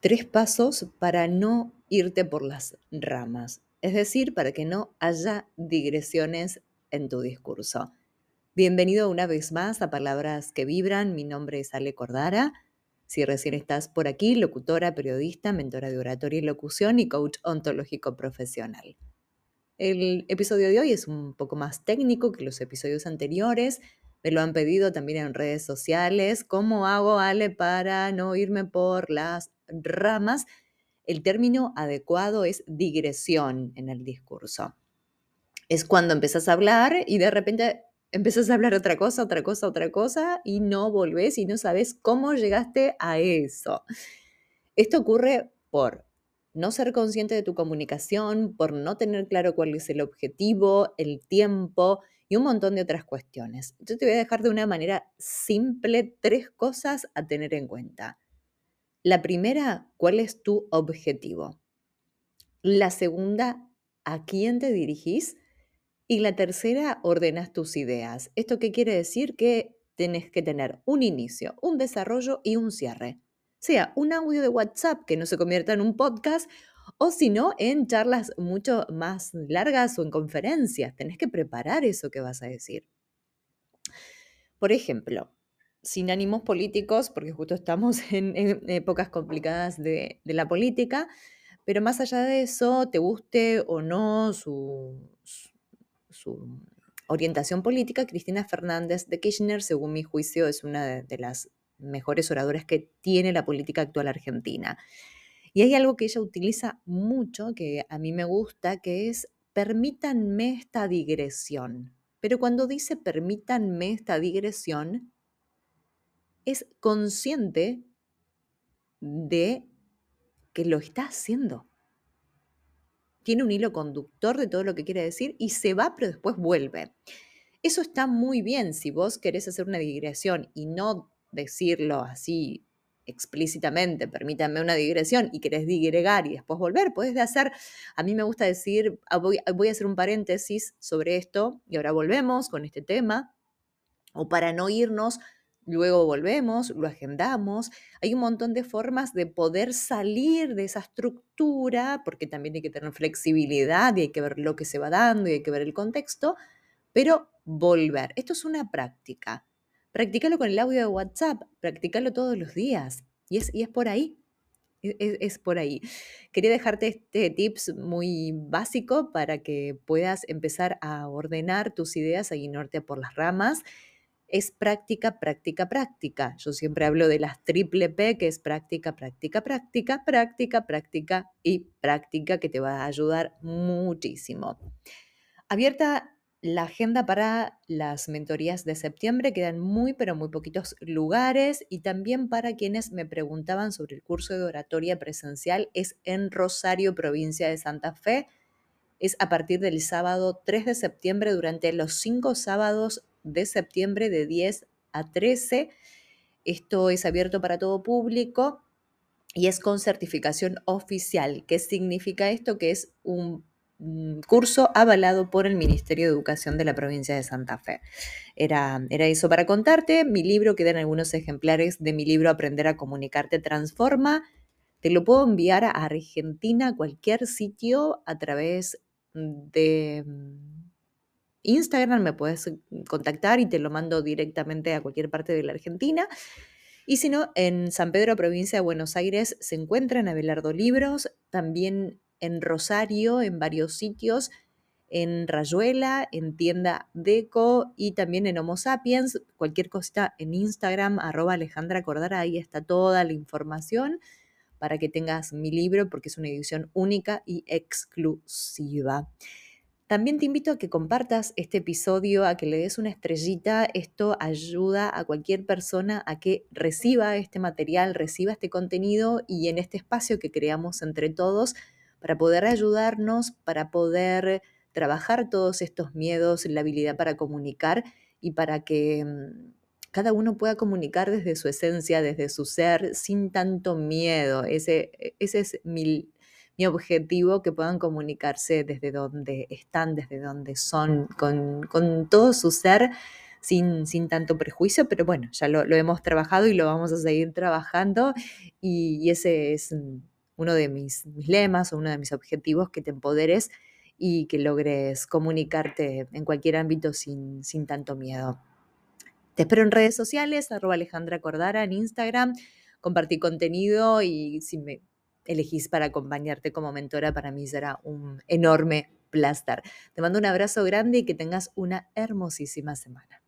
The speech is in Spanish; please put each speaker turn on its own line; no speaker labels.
tres pasos para no irte por las ramas, es decir, para que no haya digresiones en tu discurso. Bienvenido una vez más a Palabras que Vibran, mi nombre es Ale Cordara. Si recién estás por aquí, locutora, periodista, mentora de oratoria y locución y coach ontológico profesional. El episodio de hoy es un poco más técnico que los episodios anteriores. Me lo han pedido también en redes sociales. ¿Cómo hago, Ale, para no irme por las ramas? El término adecuado es digresión en el discurso. Es cuando empezás a hablar y de repente empezás a hablar otra cosa, otra cosa, otra cosa y no volvés y no sabes cómo llegaste a eso. Esto ocurre por no ser consciente de tu comunicación, por no tener claro cuál es el objetivo, el tiempo y un montón de otras cuestiones. Yo te voy a dejar de una manera simple tres cosas a tener en cuenta. La primera, ¿cuál es tu objetivo? La segunda, ¿a quién te dirigís? Y la tercera, ordenas tus ideas. ¿Esto qué quiere decir? Que tenés que tener un inicio, un desarrollo y un cierre. Sea un audio de WhatsApp que no se convierta en un podcast o si no, en charlas mucho más largas o en conferencias. Tenés que preparar eso que vas a decir. Por ejemplo, sin ánimos políticos, porque justo estamos en, épocas complicadas de, la política, pero más allá de eso, te guste o no su orientación política, Cristina Fernández de Kirchner, según mi juicio, es una de, las mejores oradoras que tiene la política actual argentina. Y hay algo que ella utiliza mucho, que a mí me gusta, que es permítanme esta digresión. Pero cuando dice permítanme esta digresión, es consciente de que lo está haciendo tiene un hilo conductor de todo lo que quiere decir y se va, pero después vuelve. Eso está muy bien si vos querés hacer una digresión y no decirlo así explícitamente, permítanme una digresión y querés digregar y después volver, puedes hacer, a mí me gusta decir, ah, voy, voy a hacer un paréntesis sobre esto y ahora volvemos con este tema, o para no irnos Luego volvemos, lo agendamos. Hay un montón de formas de poder salir de esa estructura, porque también hay que tener flexibilidad y hay que ver lo que se va dando y hay que ver el contexto, pero volver. Esto es una práctica. Practícalo con el audio de WhatsApp, practícalo todos los días. Y es, y es por ahí. E, es, es, por ahí. Quería dejarte este tips muy básico para que puedas empezar a ordenar tus ideas, a guinarte por las ramas es práctica, práctica, práctica. Yo siempre hablo de las triple P, que es práctica, práctica, práctica, práctica, práctica y práctica, que te va a ayudar muchísimo. Abierta la agenda para las mentorías de septiembre, quedan muy, pero muy poquitos lugares y también para quienes me preguntaban sobre el curso de oratoria presencial, es en Rosario, provincia de Santa Fe. Es a partir del sábado 3 de septiembre durante los cinco sábados de septiembre de 10 a 13. Esto es abierto para todo público y es con certificación oficial. ¿Qué significa esto? Que es un curso avalado por el Ministerio de Educación de la provincia de Santa Fe. Era, era eso para contarte. Mi libro, quedan algunos ejemplares de mi libro Aprender a Comunicarte Transforma. Te lo puedo enviar a Argentina, a cualquier sitio, a través de Instagram, me puedes contactar y te lo mando directamente a cualquier parte de la Argentina. Y si no, en San Pedro, provincia de Buenos Aires, se encuentran Abelardo Libros, también en Rosario, en varios sitios, en Rayuela, en Tienda Deco y también en Homo Sapiens. Cualquier cosita en Instagram, arroba Alejandra Cordara, ahí está toda la información para que tengas mi libro porque es una edición única y exclusiva. También te invito a que compartas este episodio, a que le des una estrellita. Esto ayuda a cualquier persona a que reciba este material, reciba este contenido y en este espacio que creamos entre todos para poder ayudarnos, para poder trabajar todos estos miedos, la habilidad para comunicar y para que mm, cada uno pueda comunicar desde su esencia, desde su ser, sin tanto miedo. Ese, e, ese es mi objetivo, que puedan comunicarse desde donde están, desde donde son, con, todo su ser, sin, sin tanto prejuicio, pero bueno, ya lo, hemos trabajado y lo vamos a seguir trabajando y, ese es uno de mis, lemas o uno de mis objetivos, que te empoderes y que logres comunicarte en cualquier ámbito sin, sin tanto miedo. Te espero en redes sociales, arroba Alejandra Cordara en Instagram, compartí contenido y si me elegís para acompañarte como mentora, para mí será un enorme placer. Te mando un abrazo grande y que tengas una hermosísima semana.